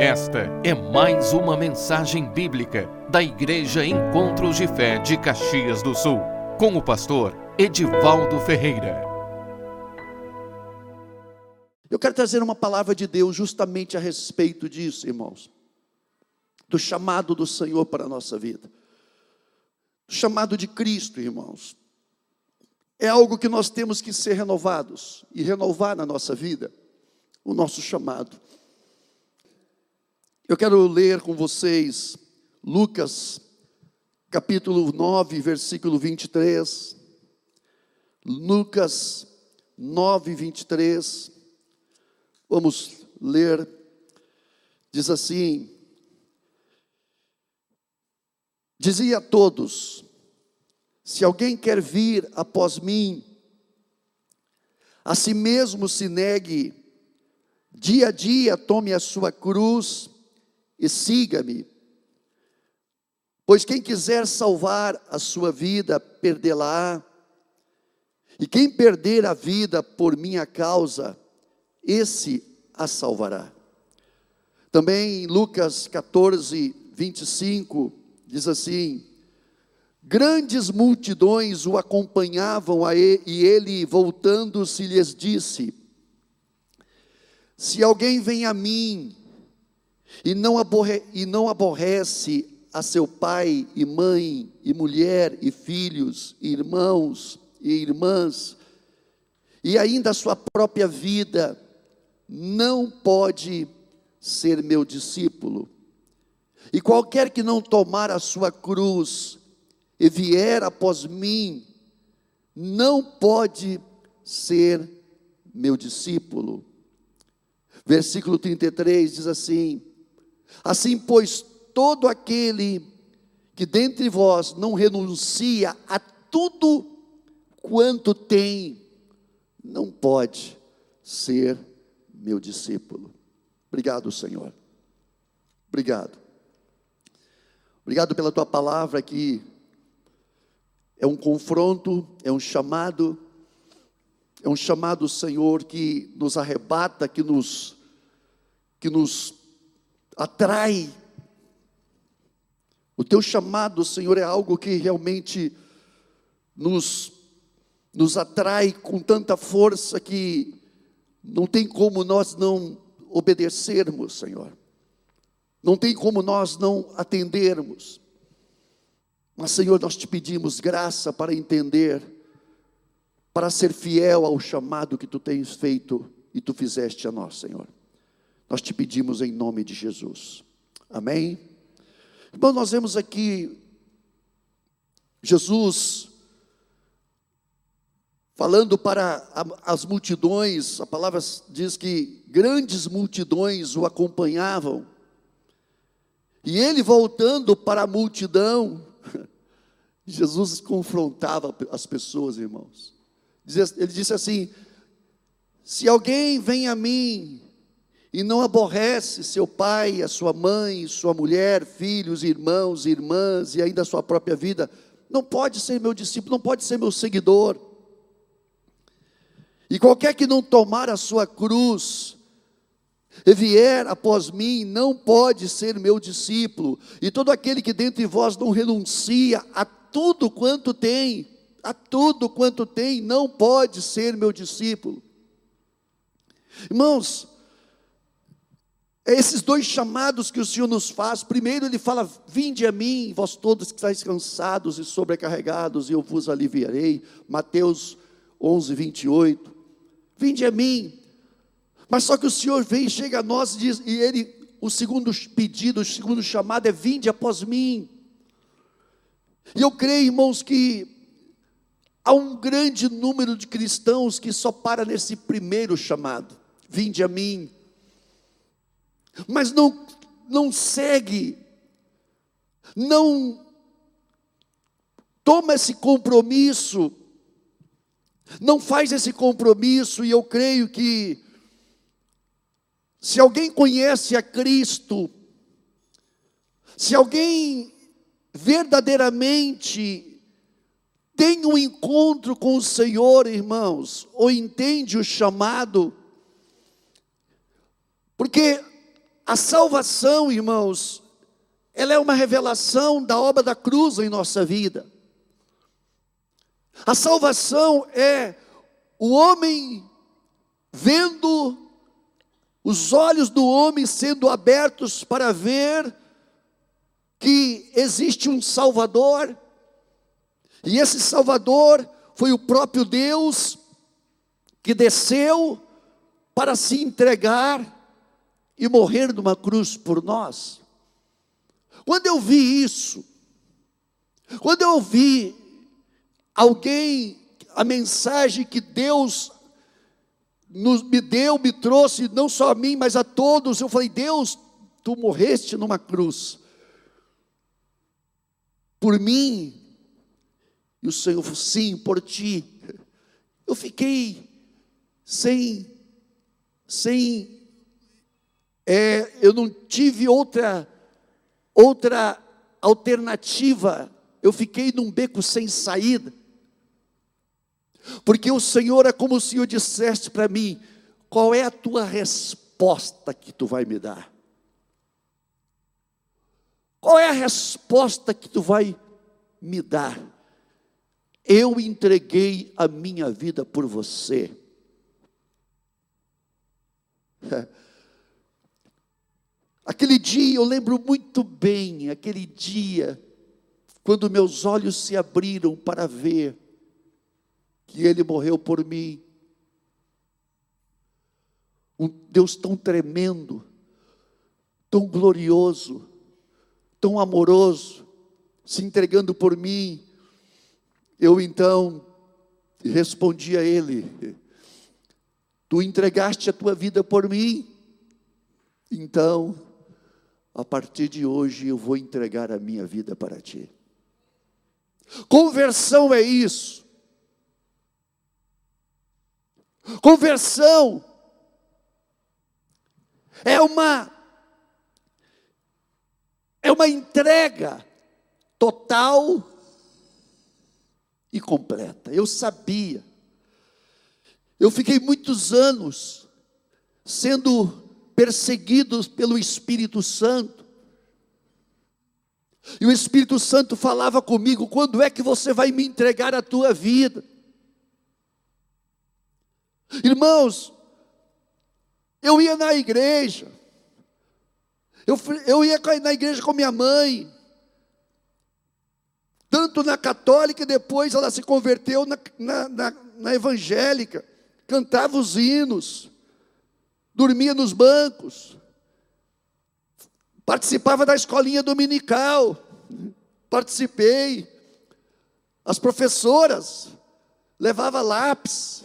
Esta é mais uma mensagem bíblica da Igreja Encontros de Fé de Caxias do Sul, com o pastor Edivaldo Ferreira. Eu quero trazer uma palavra de Deus justamente a respeito disso, irmãos. Do chamado do Senhor para a nossa vida. Do chamado de Cristo, irmãos. É algo que nós temos que ser renovados e renovar na nossa vida o nosso chamado. Eu quero ler com vocês Lucas, capítulo 9, versículo 23. Lucas 9, 23. Vamos ler. Diz assim: Dizia a todos: Se alguém quer vir após mim, a si mesmo se negue, dia a dia tome a sua cruz e siga-me. Pois quem quiser salvar a sua vida, perdê-la. E quem perder a vida por minha causa, esse a salvará. Também em Lucas 14, 25, diz assim: Grandes multidões o acompanhavam a ele, e ele, voltando-se, lhes disse: Se alguém vem a mim e não, aborre, e não aborrece a seu pai e mãe, e mulher, e filhos, e irmãos e irmãs, e ainda a sua própria vida, não pode ser meu discípulo. E qualquer que não tomar a sua cruz e vier após mim, não pode ser meu discípulo. Versículo 33 diz assim: Assim, pois, todo aquele que dentre vós não renuncia a tudo quanto tem, não pode ser meu discípulo. Obrigado, Senhor. Obrigado. Obrigado pela tua palavra que é um confronto, é um chamado, é um chamado, Senhor, que nos arrebata, que nos que nos atrai. O teu chamado, Senhor, é algo que realmente nos, nos atrai com tanta força que não tem como nós não obedecermos, Senhor. Não tem como nós não atendermos. Mas, Senhor, nós te pedimos graça para entender, para ser fiel ao chamado que tu tens feito e tu fizeste a nós, Senhor. Nós te pedimos em nome de Jesus. Amém? Irmão, nós vemos aqui Jesus falando para as multidões, a palavra diz que grandes multidões o acompanhavam. E ele voltando para a multidão, Jesus confrontava as pessoas, irmãos. Ele disse assim: Se alguém vem a mim e não aborrece seu pai, a sua mãe, sua mulher, filhos, irmãos, irmãs e ainda a sua própria vida, não pode ser meu discípulo, não pode ser meu seguidor. E qualquer que não tomar a sua cruz e vier após mim, não pode ser meu discípulo. E todo aquele que dentre vós não renuncia a tudo quanto tem, a tudo quanto tem, não pode ser meu discípulo. Irmãos, é esses dois chamados que o Senhor nos faz. Primeiro, Ele fala: Vinde a mim, vós todos que estáis cansados e sobrecarregados, e eu vos aliviarei. Mateus 11, 28. Vinde a mim. Mas só que o Senhor vem, chega a nós e diz, e Ele, o segundo pedido, o segundo chamado é: Vinde após mim. E eu creio, irmãos, que há um grande número de cristãos que só para nesse primeiro chamado: Vinde a mim mas não, não segue, não toma esse compromisso, não faz esse compromisso, e eu creio que, se alguém conhece a Cristo, se alguém verdadeiramente tem um encontro com o Senhor, irmãos, ou entende o chamado, porque A salvação, irmãos, ela é uma revelação da obra da cruz em nossa vida. A salvação é o homem vendo os olhos do homem sendo abertos para ver que existe um Salvador, e esse Salvador foi o próprio Deus que desceu para se entregar e morrer numa cruz por nós. Quando eu vi isso, quando eu ouvi alguém, a mensagem que Deus nos, me deu, me trouxe, não só a mim, mas a todos, eu falei: Deus, tu morreste numa cruz, por mim, e o Senhor sim, por ti. Eu fiquei sem, sem, é, eu não tive outra, outra alternativa. Eu fiquei num beco sem saída. Porque o Senhor é como se o dissesse para mim: qual é a tua resposta que tu vai me dar? Qual é a resposta que tu vai me dar? Eu entreguei a minha vida por você. Aquele dia, eu lembro muito bem, aquele dia, quando meus olhos se abriram para ver que Ele morreu por mim. Um Deus tão tremendo, tão glorioso, tão amoroso, se entregando por mim. Eu então respondi a Ele: Tu entregaste a tua vida por mim, então, a partir de hoje eu vou entregar a minha vida para ti. Conversão é isso. Conversão é uma é uma entrega total e completa. Eu sabia. Eu fiquei muitos anos sendo perseguido pelo Espírito Santo. E o Espírito Santo falava comigo: quando é que você vai me entregar a tua vida? Irmãos, eu ia na igreja, eu, eu ia na igreja com minha mãe, tanto na católica, depois ela se converteu na, na, na, na evangélica, cantava os hinos, dormia nos bancos, participava da escolinha dominical, participei, as professoras levava lápis,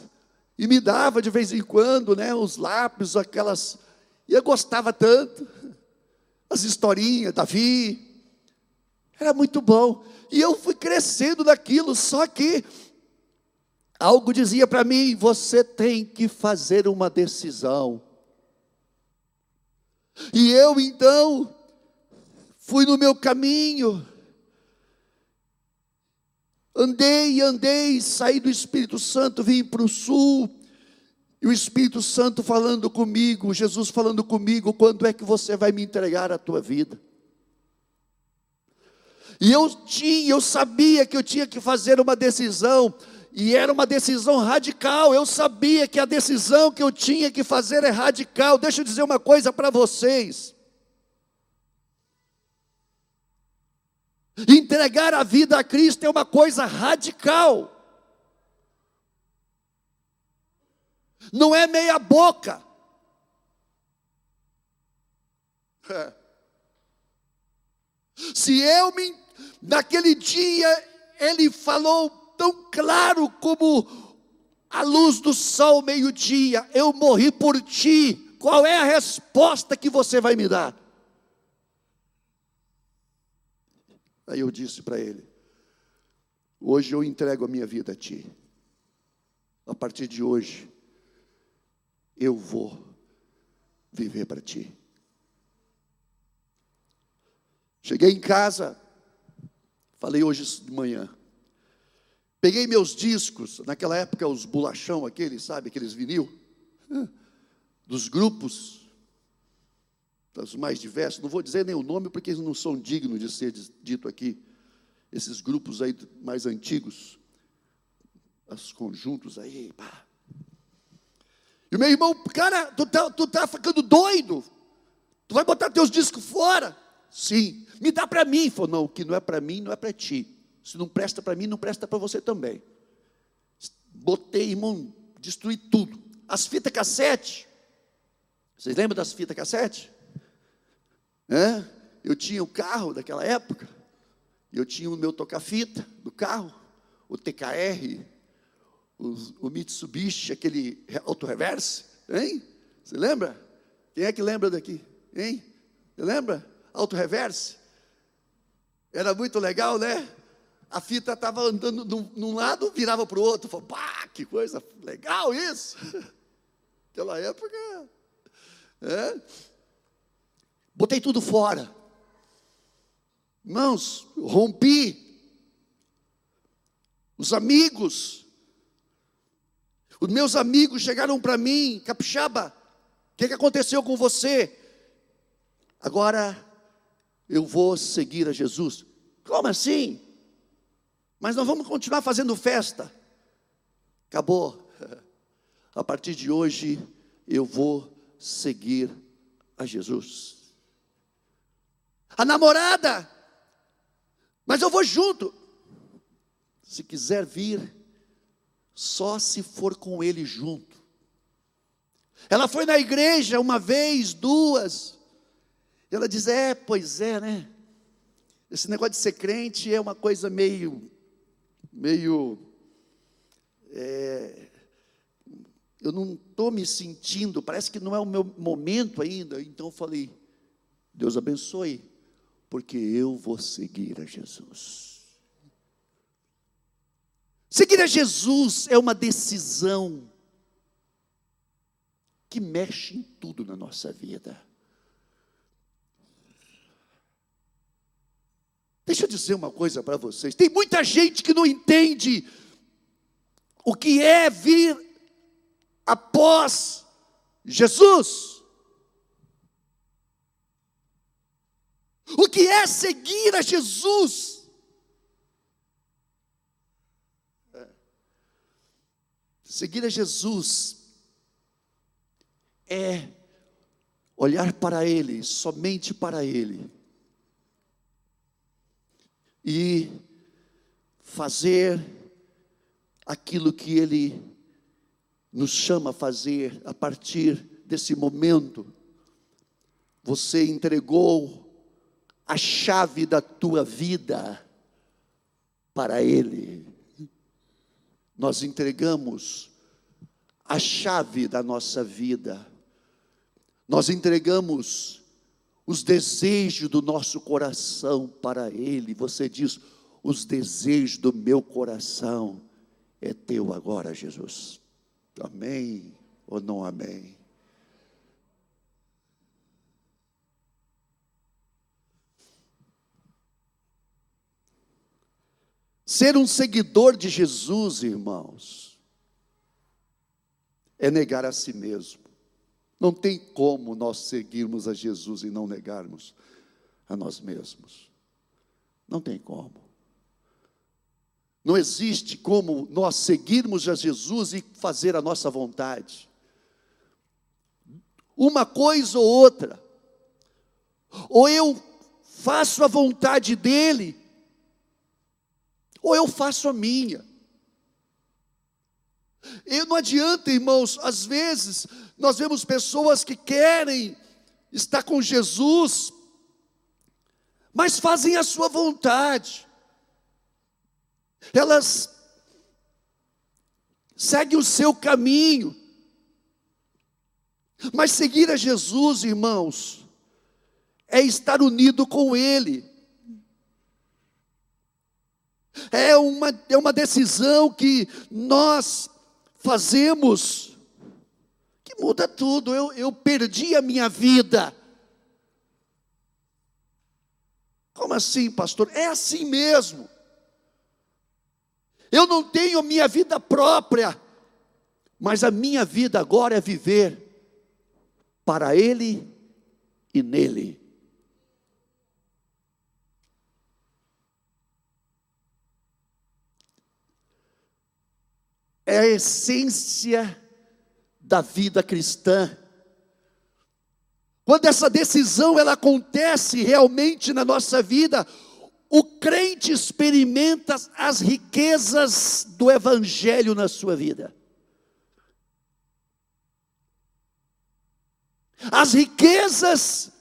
e me dava de vez em quando, né, os lápis, aquelas, e eu gostava tanto, as historinhas, Davi, era muito bom, e eu fui crescendo naquilo, só que algo dizia para mim: você tem que fazer uma decisão. E eu então fui no meu caminho, Andei, andei, saí do Espírito Santo, vim para o sul, e o Espírito Santo falando comigo, Jesus falando comigo, quando é que você vai me entregar a tua vida? E eu tinha, eu sabia que eu tinha que fazer uma decisão, e era uma decisão radical. Eu sabia que a decisão que eu tinha que fazer é radical. Deixa eu dizer uma coisa para vocês. Entregar a vida a Cristo é uma coisa radical. Não é meia boca. Se eu me naquele dia ele falou tão claro como a luz do sol meio-dia, eu morri por ti. Qual é a resposta que você vai me dar? Aí eu disse para ele: Hoje eu entrego a minha vida a ti. A partir de hoje, eu vou viver para ti. Cheguei em casa, falei hoje de manhã. Peguei meus discos, naquela época os bolachão, aqueles, sabe, aqueles vinil, dos grupos. dos mais diversos, não vou dizer nem o nome porque eles não são dignos de ser dito aqui, esses grupos aí mais antigos, os conjuntos aí, pá. E o meu irmão, cara, tu tá, tu tá ficando doido, tu vai botar teus discos fora? Sim, me dá para mim. Falou, não, o que não é para mim, não é para ti. Se não presta para mim, não presta para você também. Botei, irmão, destruí tudo. As fitas cassete, vocês lembram das fitas cassete? É? Eu tinha o carro daquela época, eu tinha o meu toca-fita do carro, o TKR, o, o Mitsubishi, aquele auto-reverse, hein? Você lembra? Quem é que lembra daqui? Hein? Você lembra? Auto-reverse? Era muito legal, né? A fita estava andando num, lado, virava para o outro. Falei, pá, que coisa legal isso! Naquela época. É. Botei tudo fora. Irmãos, rompi. Os amigos, os meus amigos chegaram para mim, capixaba, o que, que aconteceu com você? Agora eu vou seguir a Jesus. Como assim? Mas nós vamos continuar fazendo festa. Acabou. A partir de hoje eu vou seguir a Jesus. A namorada, mas eu vou junto. Se quiser vir, só se for com ele junto. Ela foi na igreja uma vez, duas. Ela diz: É, pois é, né? Esse negócio de ser crente é uma coisa meio, meio, é, eu não estou me sentindo, parece que não é o meu momento ainda. Então eu falei: Deus abençoe, porque eu vou seguir a Jesus. Seguir a Jesus é uma decisão que mexe em tudo na nossa vida. Deixa eu dizer uma coisa para vocês: tem muita gente que não entende o que é vir após Jesus. O que é seguir a Jesus? Seguir a Jesus é olhar para Ele, somente para Ele, e fazer aquilo que Ele nos chama a fazer a partir desse momento. Você entregou a chave da tua vida para Ele nós entregamos a chave da nossa vida, nós entregamos os desejos do nosso coração para Ele. Você diz: os desejos do meu coração é teu agora, Jesus. Amém ou não amém? Ser um seguidor de Jesus, irmãos, é negar a si mesmo. Não tem como nós seguirmos a Jesus e não negarmos a nós mesmos. Não tem como. Não existe como nós seguirmos a Jesus e fazer a nossa vontade. Uma coisa ou outra. Ou eu faço a vontade dele, ou eu faço a minha. E não adianta, irmãos, às vezes nós vemos pessoas que querem estar com Jesus, mas fazem a sua vontade. Elas seguem o seu caminho. Mas seguir a Jesus, irmãos, é estar unido com Ele é uma, é uma decisão que nós fazemos muda tudo. Eu, eu perdi a minha vida. Como assim, pastor? É assim mesmo. Eu não tenho minha vida própria, mas a minha vida agora é viver para Ele e nele. É a essência da vida cristã. Quando essa decisão ela acontece realmente na nossa vida, o crente experimenta as riquezas do evangelho na sua vida. As riquezas,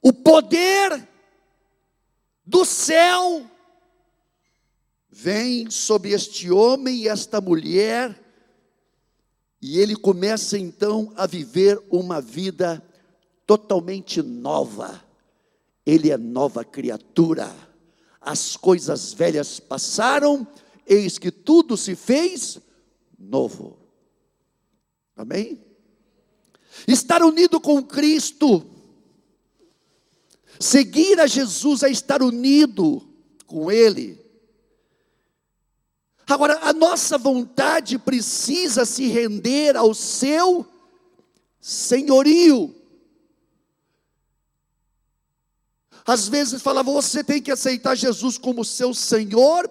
o poder do céu vem sobre este homem e esta mulher, e ele começa então a viver uma vida totalmente nova. Ele é nova criatura. As coisas velhas passaram, eis que tudo se fez novo. Amém? Estar unido com Cristo, seguir a Jesus é estar unido com Ele. Agora, a nossa vontade precisa se render ao seu senhorio. Às vezes falava, você tem que aceitar Jesus como seu Senhor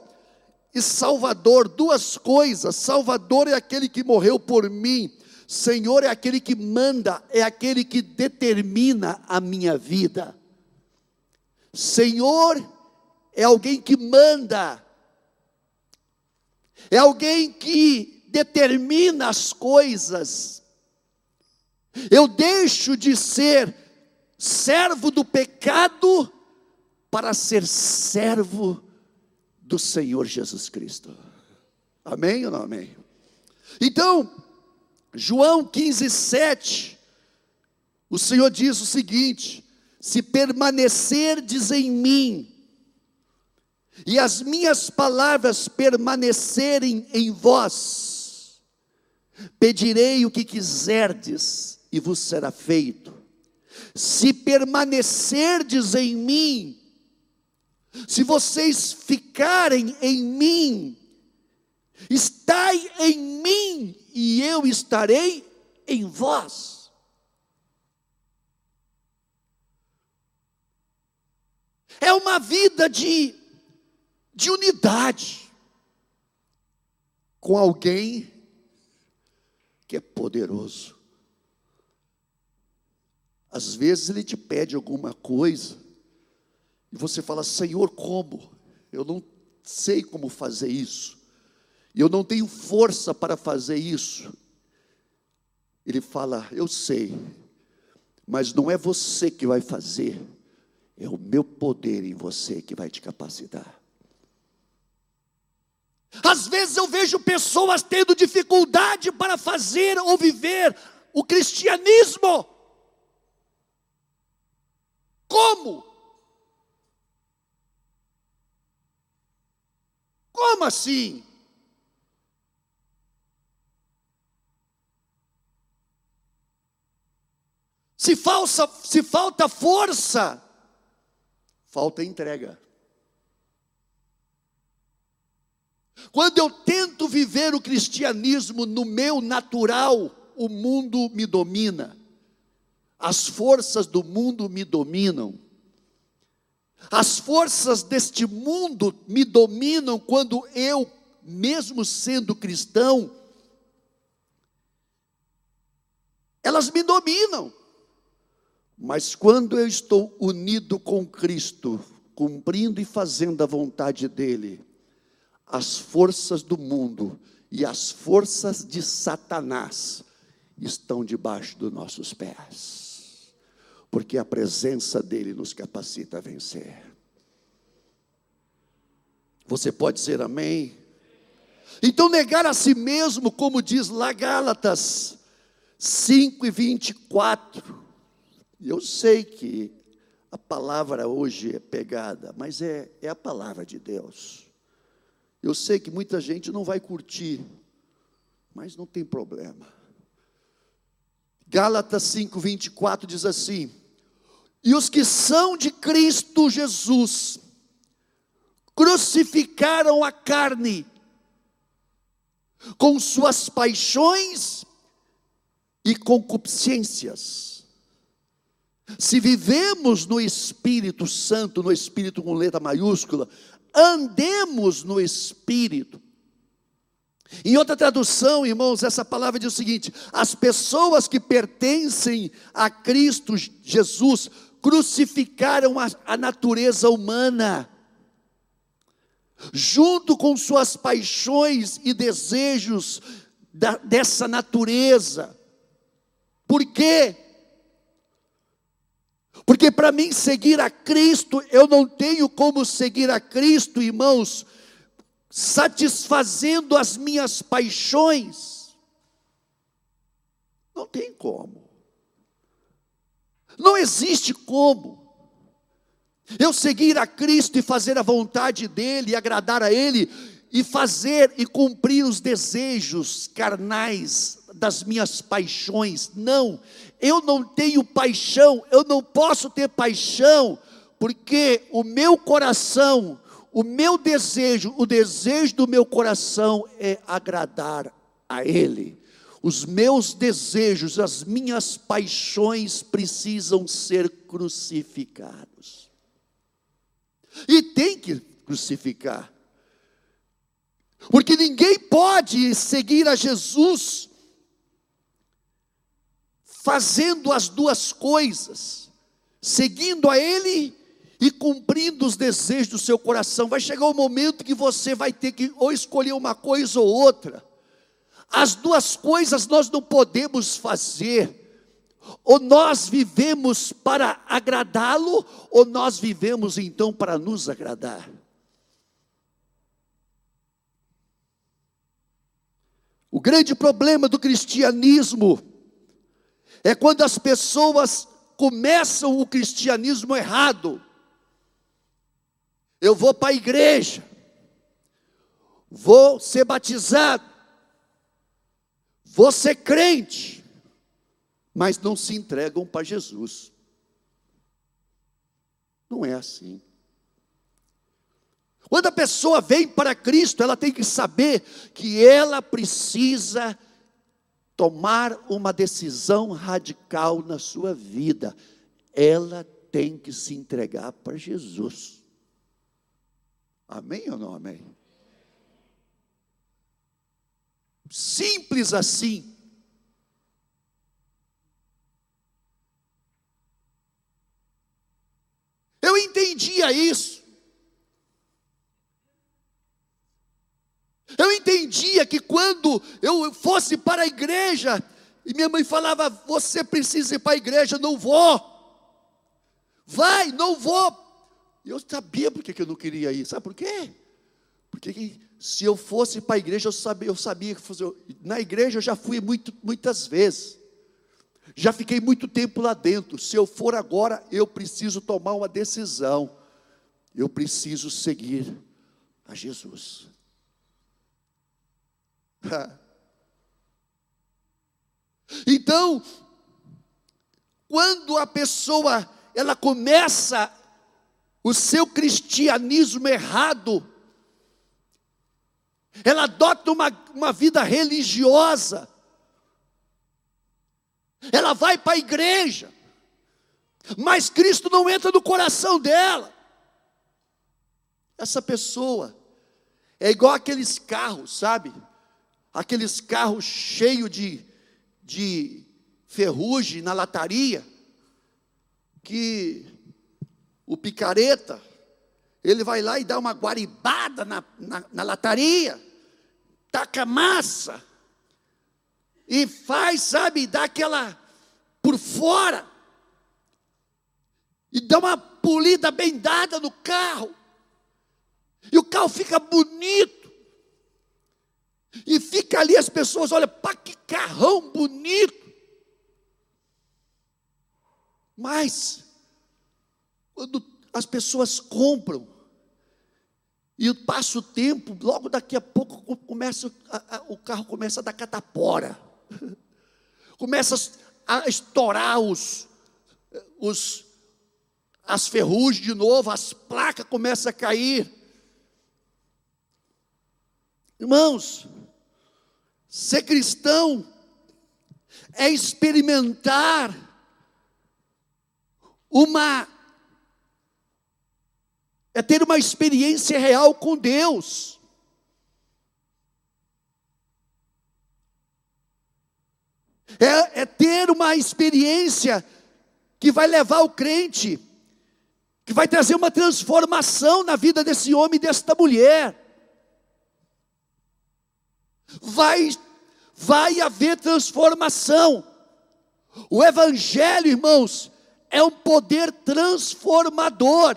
e Salvador, duas coisas. Salvador é aquele que morreu por mim. Senhor é aquele que manda, é aquele que determina a minha vida. Senhor é alguém que manda, é alguém que determina as coisas. Eu deixo de ser servo do pecado para ser servo do Senhor Jesus Cristo. Amém ou não amém? Então, João 15, 7, o Senhor diz o seguinte: se permanecerdes em mim, e as minhas palavras permanecerem em vós, pedirei o que quiserdes e vos será feito. Se permanecerdes em mim, se vocês ficarem em mim, estai em mim e eu estarei em vós. É uma vida de de unidade com alguém que é poderoso. Às vezes ele te pede alguma coisa e você fala: Senhor, como? Eu não sei como fazer isso. Eu não tenho força para fazer isso. Ele fala: Eu sei, mas não é você que vai fazer, é o meu poder em você que vai te capacitar. Às vezes eu vejo pessoas tendo dificuldade para fazer ou viver o cristianismo. Como? Como assim? Se, falsa, se falta força, falta entrega. Quando eu tento viver o cristianismo no meu natural, o mundo me domina, as forças do mundo me dominam, as forças deste mundo me dominam quando eu, mesmo sendo cristão, elas me dominam. Mas quando eu estou unido com Cristo, cumprindo e fazendo a vontade dEle, as forças do mundo e as forças de Satanás estão debaixo dos nossos pés, porque a presença dele nos capacita a vencer. Você pode dizer amém? Então, negar a si mesmo, como diz lá Gálatas 5 e 24, eu sei que a palavra hoje é pegada, mas é, é a palavra de Deus. Eu sei que muita gente não vai curtir, mas não tem problema. Gálatas 5:24 diz assim: E os que são de Cristo Jesus crucificaram a carne com suas paixões e concupiscências. Se vivemos no Espírito Santo, no Espírito com letra maiúscula, andemos no Espírito. Em outra tradução, irmãos, essa palavra diz o seguinte: as pessoas que pertencem a Cristo Jesus crucificaram a, a natureza humana, junto com suas paixões e desejos da, dessa natureza. Por quê? Porque para mim seguir a Cristo, eu não tenho como seguir a Cristo, irmãos, satisfazendo as minhas paixões. Não tem como. Não existe como. Eu seguir a Cristo e fazer a vontade dEle, e agradar a Ele, e fazer e cumprir os desejos carnais das minhas paixões. Não, eu não tenho paixão, eu não posso ter paixão, porque o meu coração, o meu desejo, o desejo do meu coração é agradar a Ele. Os meus desejos, as minhas paixões precisam ser crucificados. E tem que crucificar. Porque ninguém pode seguir a Jesus fazendo as duas coisas, seguindo a Ele e cumprindo os desejos do seu coração. Vai chegar o um momento que você vai ter que ou escolher uma coisa ou outra. As duas coisas nós não podemos fazer. Ou nós vivemos para agradá-lo, ou nós vivemos então para nos agradar. O grande problema do cristianismo é quando as pessoas começam o cristianismo errado. Eu vou para a igreja, vou ser batizado, vou ser crente, mas não se entregam para Jesus. Não é assim. Quando a pessoa vem para Cristo, ela tem que saber que ela precisa tomar uma decisão radical na sua vida, ela tem que se entregar para Jesus. Amém ou não amém? Simples assim. Eu entendia isso. Eu entendia que quando eu fosse para a igreja, e minha mãe falava: Você precisa ir para a igreja, não vou. Vai, não vou. Eu sabia porque que eu não queria ir, sabe por quê? Porque se eu fosse para a igreja, eu sabia, eu sabia que na igreja eu já fui muito, muitas vezes. Já fiquei muito tempo lá dentro. Se eu for agora, eu preciso tomar uma decisão. Eu preciso seguir a Jesus. Então, quando a pessoa ela começa o seu cristianismo errado, ela adota uma, uma vida religiosa, ela vai para a igreja, mas Cristo não entra no coração dela. Essa pessoa é igual aqueles carros, sabe? aqueles carros cheios de, de ferrugem na lataria, que o picareta, ele vai lá e dá uma guaribada na, na, na lataria, taca massa, e faz, sabe, dá aquela por fora, e dá uma polida bem dada no carro, e o carro fica bonito, e fica ali as pessoas, olha, pá, que carrão bonito. Mas, quando as pessoas compram, e passa o tempo, logo daqui a pouco começa, a, a, o carro começa a dar catapora, começa a estourar os, os, as ferrugens de novo, as placas começam a cair. Irmãos, Ser cristão é experimentar uma é ter uma experiência real com Deus. É, é, ter uma experiência que vai levar o crente, que vai trazer uma transformação na vida desse homem e desta mulher. Vai, vai haver transformação. O Evangelho, irmãos, é um poder transformador.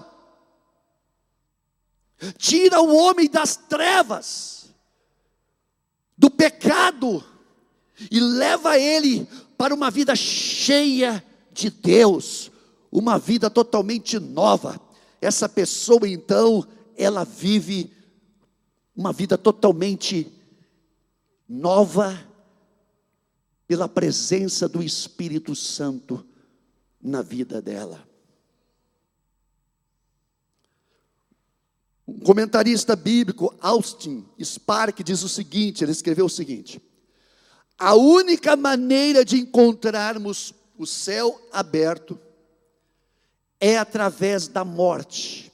Tira o homem das trevas, do pecado, e leva ele para uma vida cheia de Deus, uma vida totalmente nova. Essa pessoa, então, ela vive uma vida totalmente nova pela presença do Espírito Santo na vida dela. Um comentarista bíblico, Austin Spark, diz o seguinte: ele escreveu o seguinte: a única maneira de encontrarmos o céu aberto é através da morte,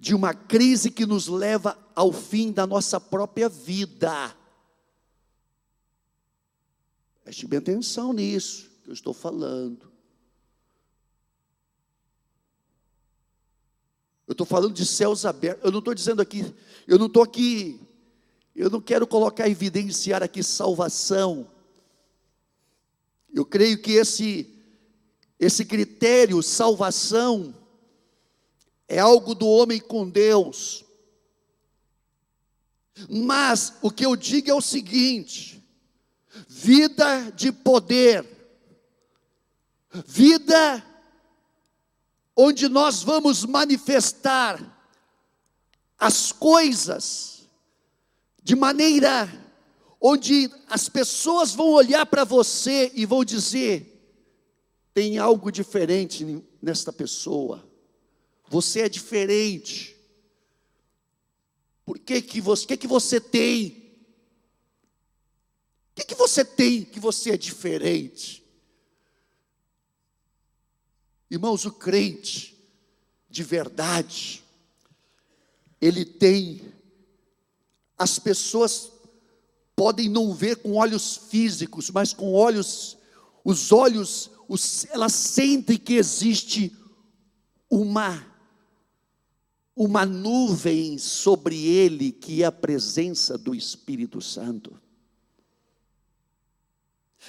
de uma crise que nos leva ao fim da nossa própria vida. Preste bem atenção nisso que eu estou falando. Eu estou falando de céus abertos. Eu não estou dizendo aqui, eu não estou aqui, eu não quero colocar, evidenciar aqui salvação. Eu creio que esse, esse critério, salvação, é algo do homem com Deus. Mas o que eu digo é o seguinte: vida de poder, vida onde nós vamos manifestar as coisas de maneira onde as pessoas vão olhar para você e vão dizer: tem algo diferente nesta pessoa. Você é diferente. Por que que você, que que você tem? O que, que você tem que você é diferente? Irmãos, o crente de verdade, ele tem, as pessoas podem não ver com olhos físicos, mas com olhos, os olhos, os, elas sentem que existe uma, uma nuvem sobre ele, que é a presença do Espírito Santo.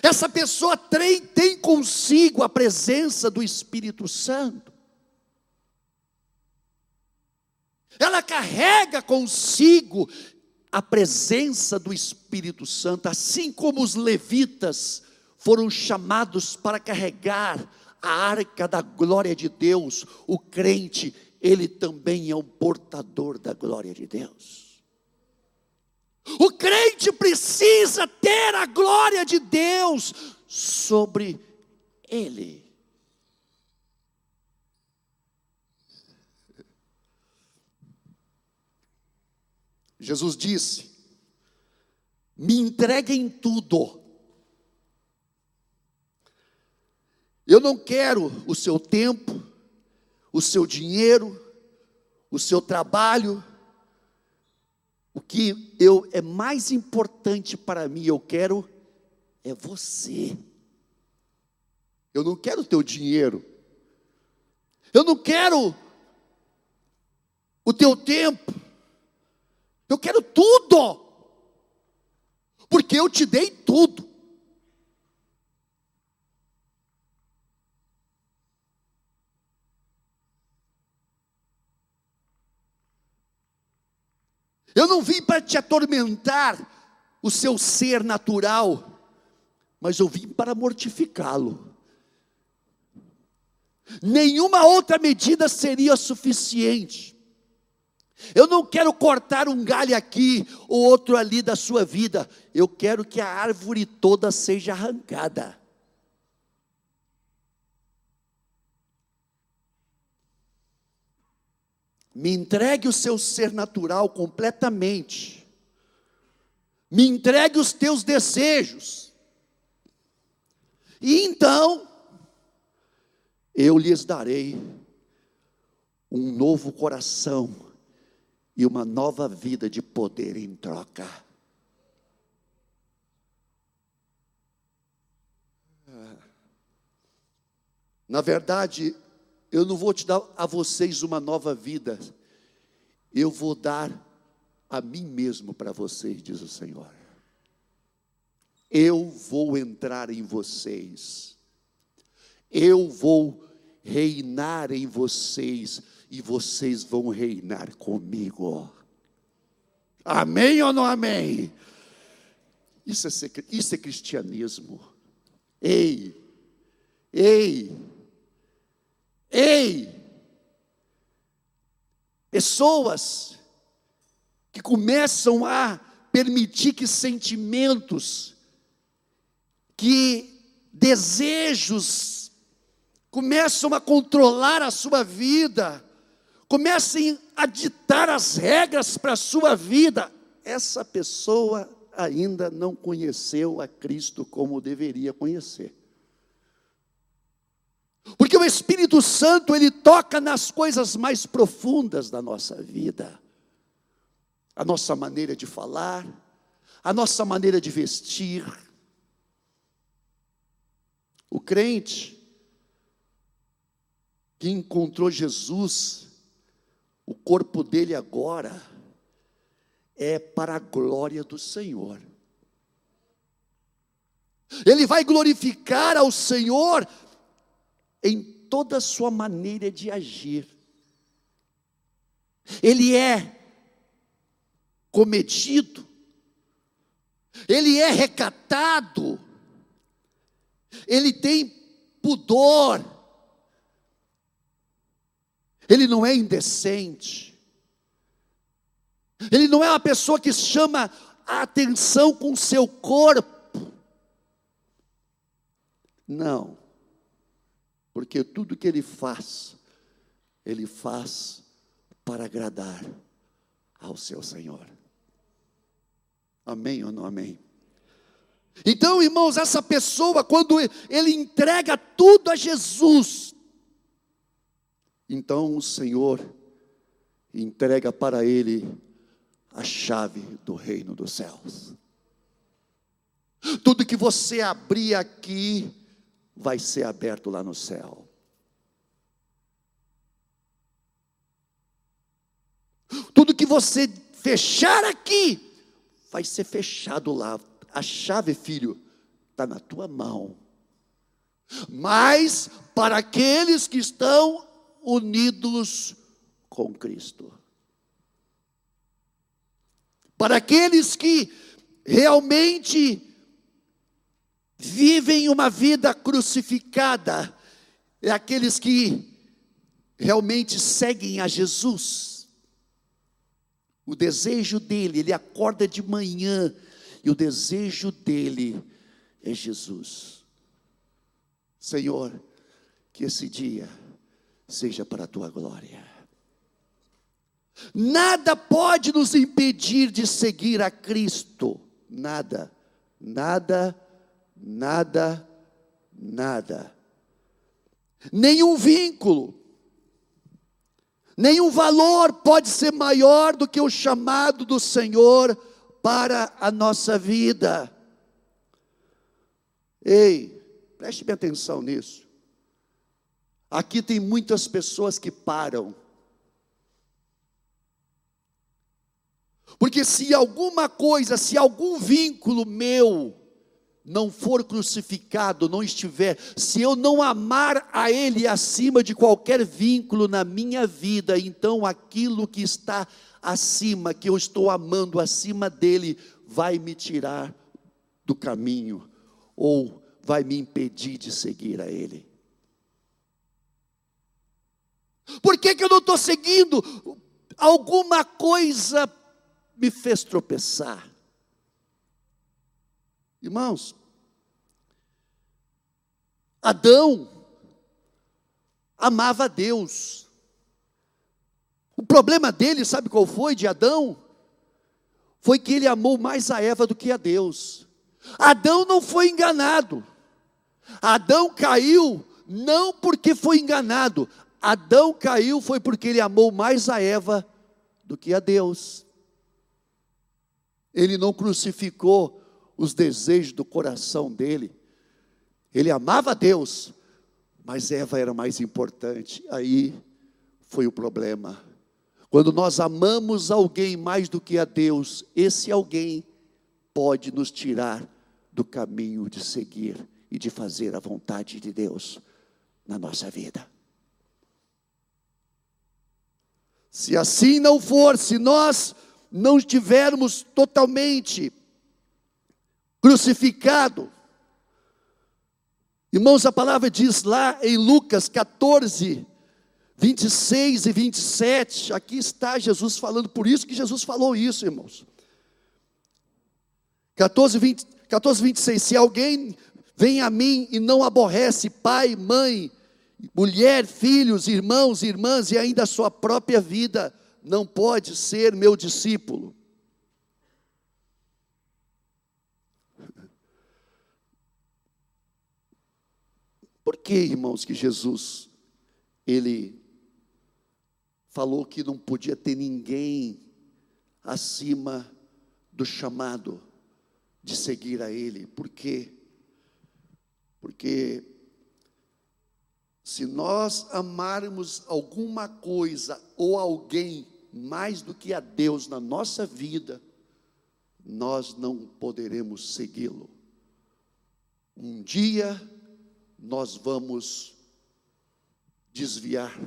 Essa pessoa tem, consigo a presença do Espírito Santo. Ela carrega consigo a presença do Espírito Santo, assim como os levitas foram chamados para carregar a arca da glória de Deus, o crente, ele também é um portador da glória de Deus. O crente precisa ter a glória de Deus sobre ele. Jesus disse: Me entreguem tudo. Eu não quero o seu tempo, o seu dinheiro, o seu trabalho, o que eu é mais importante para mim, eu quero é você. Eu não quero o teu dinheiro. Eu não quero o teu tempo. Eu quero tudo. Porque eu te dei tudo. Eu não vim para te atormentar o seu ser natural, mas eu vim para mortificá-lo. Nenhuma outra medida seria suficiente. Eu não quero cortar um galho aqui ou outro ali da sua vida. Eu quero que a árvore toda seja arrancada. Me entregue o seu ser natural completamente. Me entregue os teus desejos. E então, Eu lhes darei um novo coração e uma nova vida de poder em troca. Na verdade, eu não vou te dar a vocês uma nova vida, eu vou dar a mim mesmo para vocês, diz o Senhor. Eu vou entrar em vocês, eu vou reinar em vocês, e vocês vão reinar comigo. Amém ou não amém? Isso é, isso é cristianismo. Ei, ei, ei. Pessoas que começam a permitir que sentimentos, que desejos começam a controlar a sua vida, comecem a ditar as regras para a sua vida, essa pessoa ainda não conheceu a Cristo como deveria conhecer. Porque o Espírito Santo, ele toca nas coisas mais profundas da nossa vida. A nossa maneira de falar, a nossa maneira de vestir. O crente que encontrou Jesus, o corpo dele agora é para a glória do Senhor. Ele vai glorificar ao Senhor em toda a sua maneira de agir. Ele é cometido, ele é recatado, ele tem pudor, ele não é indecente, ele não é uma pessoa que chama a atenção com seu corpo. Não porque tudo que ele faz, ele faz para agradar ao seu Senhor. Amém ou não amém? Então, irmãos, essa pessoa, quando ele entrega tudo a Jesus, então o Senhor entrega para ele a chave do reino dos céus. Tudo que você abrir aqui, vai ser aberto lá no céu. Tudo que você fechar aqui, vai ser fechado lá. A chave, filho, está na tua mão. Mas para aqueles que estão unidos com Cristo. Para aqueles que realmente vivem uma vida crucificada, é aqueles que realmente seguem a Jesus. O desejo dele, ele acorda de manhã e o desejo dele é Jesus. Senhor, que esse dia seja para a tua glória. Nada pode nos impedir de seguir a Cristo, nada, nada nada, nada. Nenhum vínculo, nenhum valor pode ser maior do que o chamado do Senhor para a nossa vida. Ei, preste bem atenção nisso. Aqui tem muitas pessoas que param. Porque se alguma coisa, se algum vínculo meu, não for crucificado, não estiver, se eu não amar a Ele acima de qualquer vínculo na minha vida, então aquilo que está acima, que eu estou amando acima dele, vai me tirar do caminho, ou vai me impedir de seguir a Ele. Por que, que eu não estou seguindo? Alguma coisa me fez tropeçar. Irmãos, Adão amava Deus. O problema dele, sabe qual foi de Adão? Foi que ele amou mais a Eva do que a Deus. Adão não foi enganado. Adão caiu não porque foi enganado. Adão caiu foi porque ele amou mais a Eva do que a Deus. Ele não crucificou os desejos do coração dele. Ele amava Deus, mas Eva era mais importante. Aí foi o problema. Quando nós amamos alguém mais do que a Deus, esse alguém pode nos tirar do caminho de seguir e de fazer a vontade de Deus na nossa vida. Se assim não for, se nós não estivermos totalmente crucificado, irmãos, a palavra diz lá em Lucas 14, 26 e 27, aqui está Jesus falando, por isso que Jesus falou isso, irmãos. 14, 20, 14, 26. Se alguém vem a mim e não aborrece pai, mãe, mulher, filhos, irmãos, irmãs e ainda a sua própria vida, não pode ser meu discípulo. Por que, irmãos, que Jesus, ele falou que não podia ter ninguém acima do chamado de seguir a Ele. Por quê? Porque se nós amarmos alguma coisa ou alguém mais do que a Deus na nossa vida, nós não poderemos segui-lo. Um dia nós vamos desviar,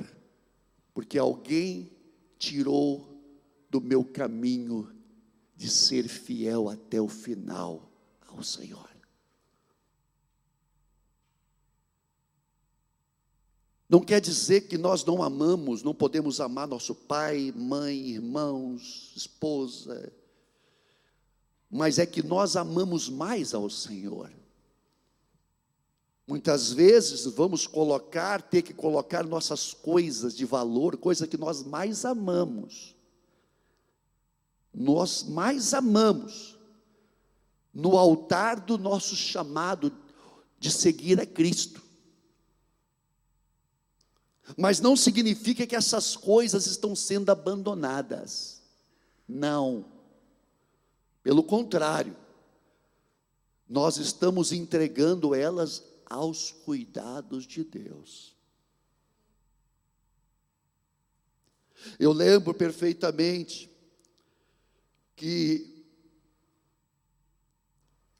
porque alguém tirou do meu caminho de ser fiel até o final ao Senhor. Não quer dizer que nós não amamos, não podemos amar nosso pai, mãe, irmãos, esposa, mas é que nós amamos mais ao Senhor. Muitas vezes vamos colocar, ter que colocar nossas coisas de valor, coisa que nós mais amamos, nós mais amamos no altar do nosso chamado de seguir a Cristo. Mas não significa que essas coisas estão sendo abandonadas. Não. Pelo contrário, nós estamos entregando elas aos cuidados de Deus. Eu lembro perfeitamente que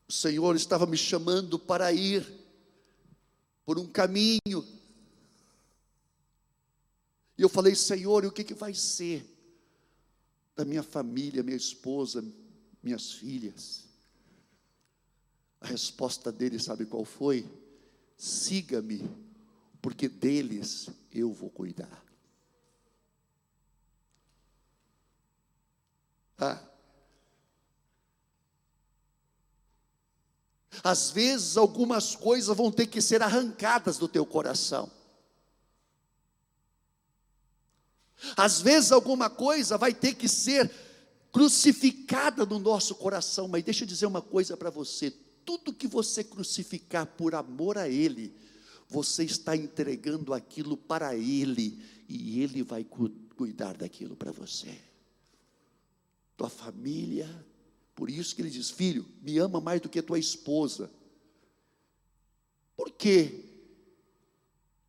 o Senhor estava me chamando para ir por um caminho. E eu falei, Senhor, e o que, que vai ser da minha família, minha esposa, minhas filhas? A resposta dele, sabe qual foi? Siga-me, porque deles eu vou cuidar. Ah, Às vezes, algumas coisas vão ter que ser arrancadas do teu coração. Às vezes, alguma coisa vai ter que ser crucificada no nosso coração. Mas deixa eu dizer uma coisa para você: tudo que você crucificar por amor a Ele, você está entregando aquilo para Ele, e Ele vai cuidar daquilo para você. Tua família, por isso que ele diz: Filho, me ama mais do que tua esposa. Por que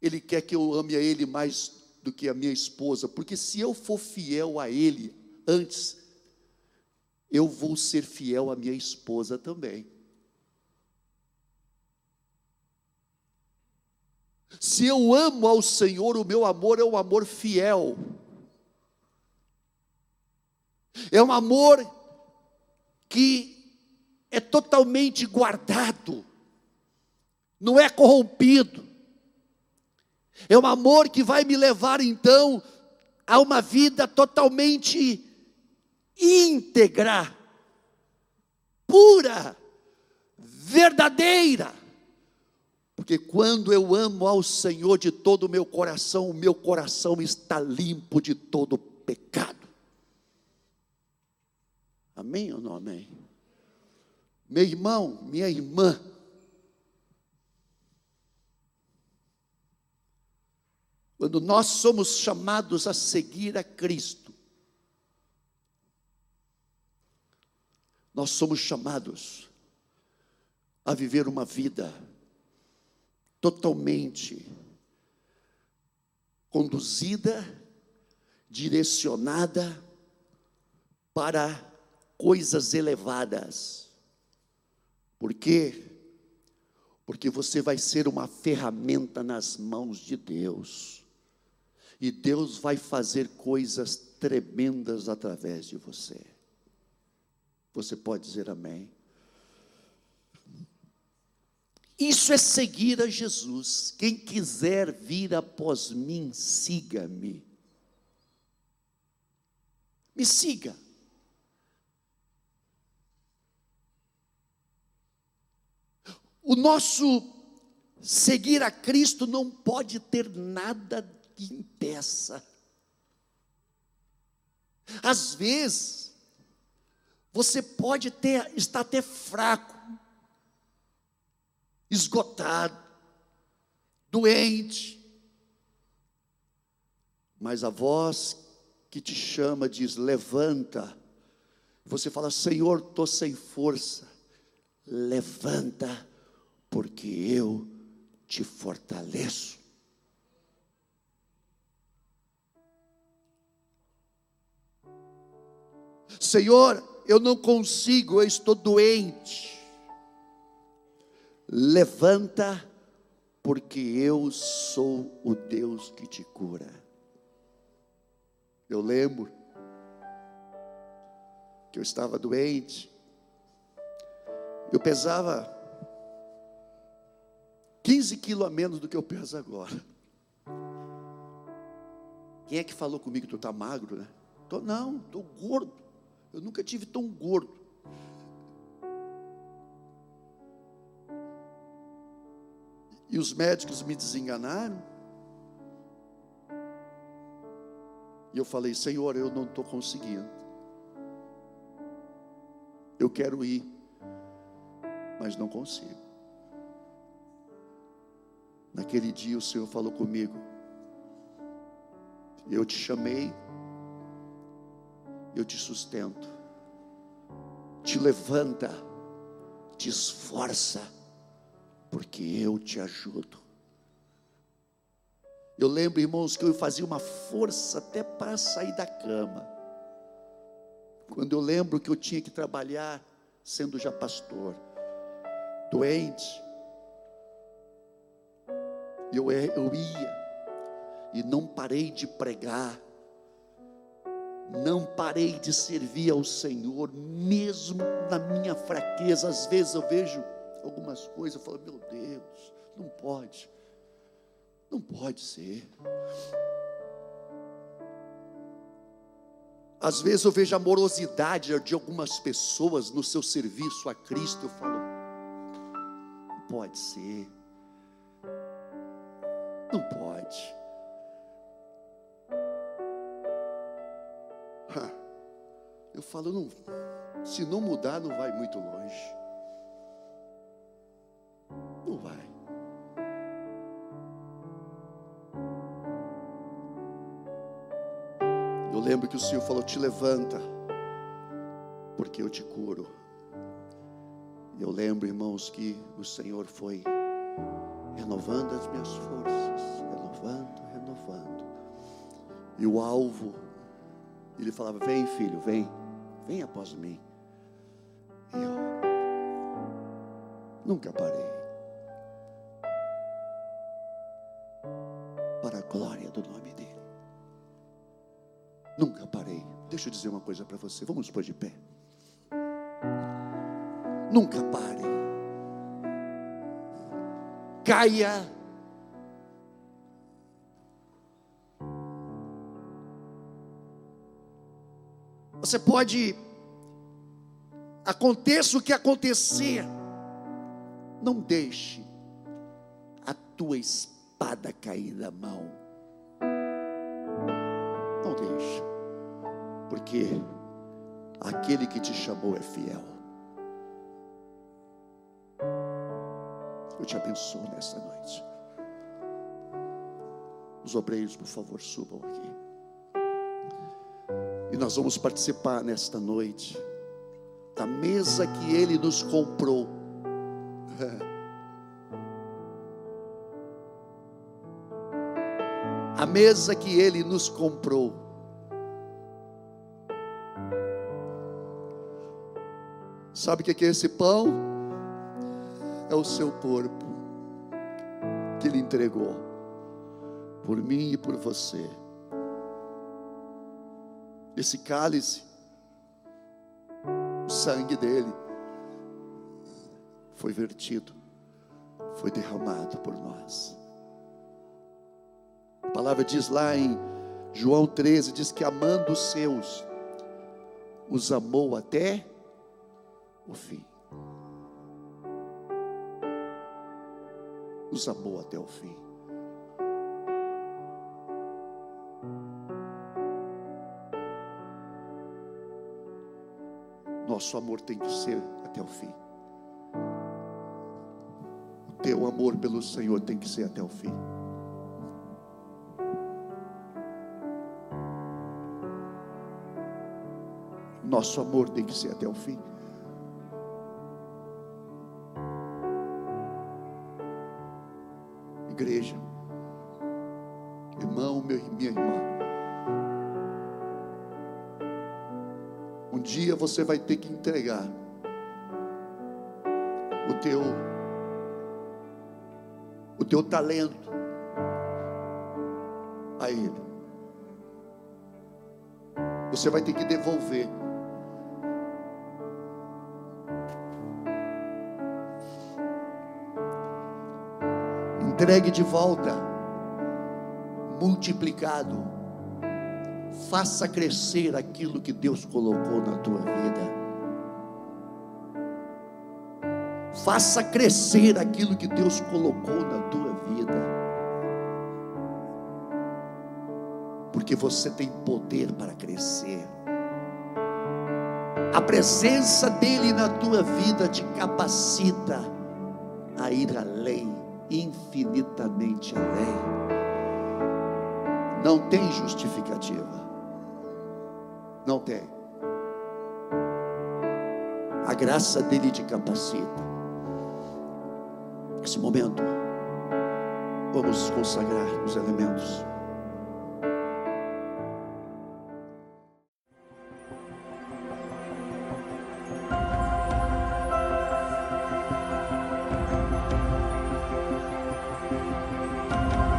ele quer que eu ame a ele mais do que a minha esposa? Porque se eu for fiel a ele antes, eu vou ser fiel à minha esposa também. Se eu amo ao Senhor, o meu amor é um amor fiel. É um amor que é totalmente guardado, não é corrompido. É um amor que vai me levar então a uma vida totalmente íntegra, pura, verdadeira. Porque quando eu amo ao Senhor de todo o meu coração, o meu coração está limpo de todo pecado. Amém ou não amém? Meu irmão, minha irmã, Quando nós somos chamados a seguir a Cristo, nós somos chamados a viver uma vida totalmente conduzida, direcionada para coisas elevadas. Por quê? Porque você vai ser uma ferramenta nas mãos de Deus. E Deus vai fazer coisas tremendas através de você. Você pode dizer amém? Isso é seguir a Jesus. Quem quiser vir após mim, siga-me. Me siga. O nosso seguir a Cristo não pode ter nada que impeça. Às vezes, você pode ter, estar até fraco, esgotado, doente, mas a voz que te chama diz: levanta. Você fala: Senhor, estou sem força. Levanta porque eu te fortaleço. Senhor, eu não consigo, eu estou doente. Levanta, porque eu sou o Deus que te cura. Eu lembro que eu estava doente, eu pesava 15 quilos a menos do que eu peso agora. Quem é que falou comigo que tu está magro, né? Tô, não, estou gordo. Eu nunca tive tão gordo. E os médicos me desenganaram. E eu falei, Senhor, eu não estou conseguindo. Eu quero ir, mas não consigo. Naquele dia o Senhor falou comigo. Eu te chamei, eu te sustento. Te levanta, te esforça, porque eu te ajudo. Eu lembro, irmãos, que eu fazia uma força até para sair da cama. Quando eu lembro que eu tinha que trabalhar sendo já pastor, doente, eu, eu ia e não parei de pregar, não parei de servir ao Senhor, mesmo na minha fraqueza. Às vezes eu vejo algumas coisas, eu falo, meu Deus, não pode, não pode ser. Às vezes eu vejo a morosidade de algumas pessoas no seu serviço a Cristo, eu falo, não pode ser. Não pode. Eu falo, não, se não mudar, não vai muito longe. Não vai. Eu lembro que o Senhor falou: te levanta, porque eu te curo. Eu lembro, irmãos, que o Senhor foi renovando as minhas forças, renovando, renovando. E o alvo, ele falava: Vem, filho, vem, vem após mim. E eu nunca parei. Glória do nome dele. Nunca parei. Deixa eu dizer uma coisa para você. Vamos pôr de pé. Nunca pare caia. Você pode, aconteça o que acontecer, não deixe a tua espada cair da mão. Não deixe, porque aquele que te chamou é fiel. Eu te abençoo nesta noite. Os obreiros, por favor, subam aqui. E nós vamos participar nesta noite da mesa que Ele nos comprou. mesa que Ele nos comprou. Sabe o que é esse pão? É o seu corpo que Ele entregou por mim e por você. Esse cálice, o sangue dele foi vertido, foi derramado por nós. Palavra diz lá em João 13: diz que amando os seus, os amou até o fim. Os amou até o fim. Nosso amor tem que ser até o fim. O teu amor pelo Senhor tem que ser até o fim. Nosso amor tem que ser até o fim. igreja. Irmão, meu, minha irmã. Um dia você vai ter que entregar o teu o teu talento a ele. Você vai ter que devolver. Entregue de volta, multiplicado. Faça crescer aquilo que Deus colocou na tua vida. Faça crescer aquilo que Deus colocou na tua vida. Porque você tem poder para crescer. A presença dEle na tua vida te capacita a ir além infinitamente além. Não tem justificativa. Não tem. A graça dele te capacita. Nesse momento, vamos consagrar os elementos.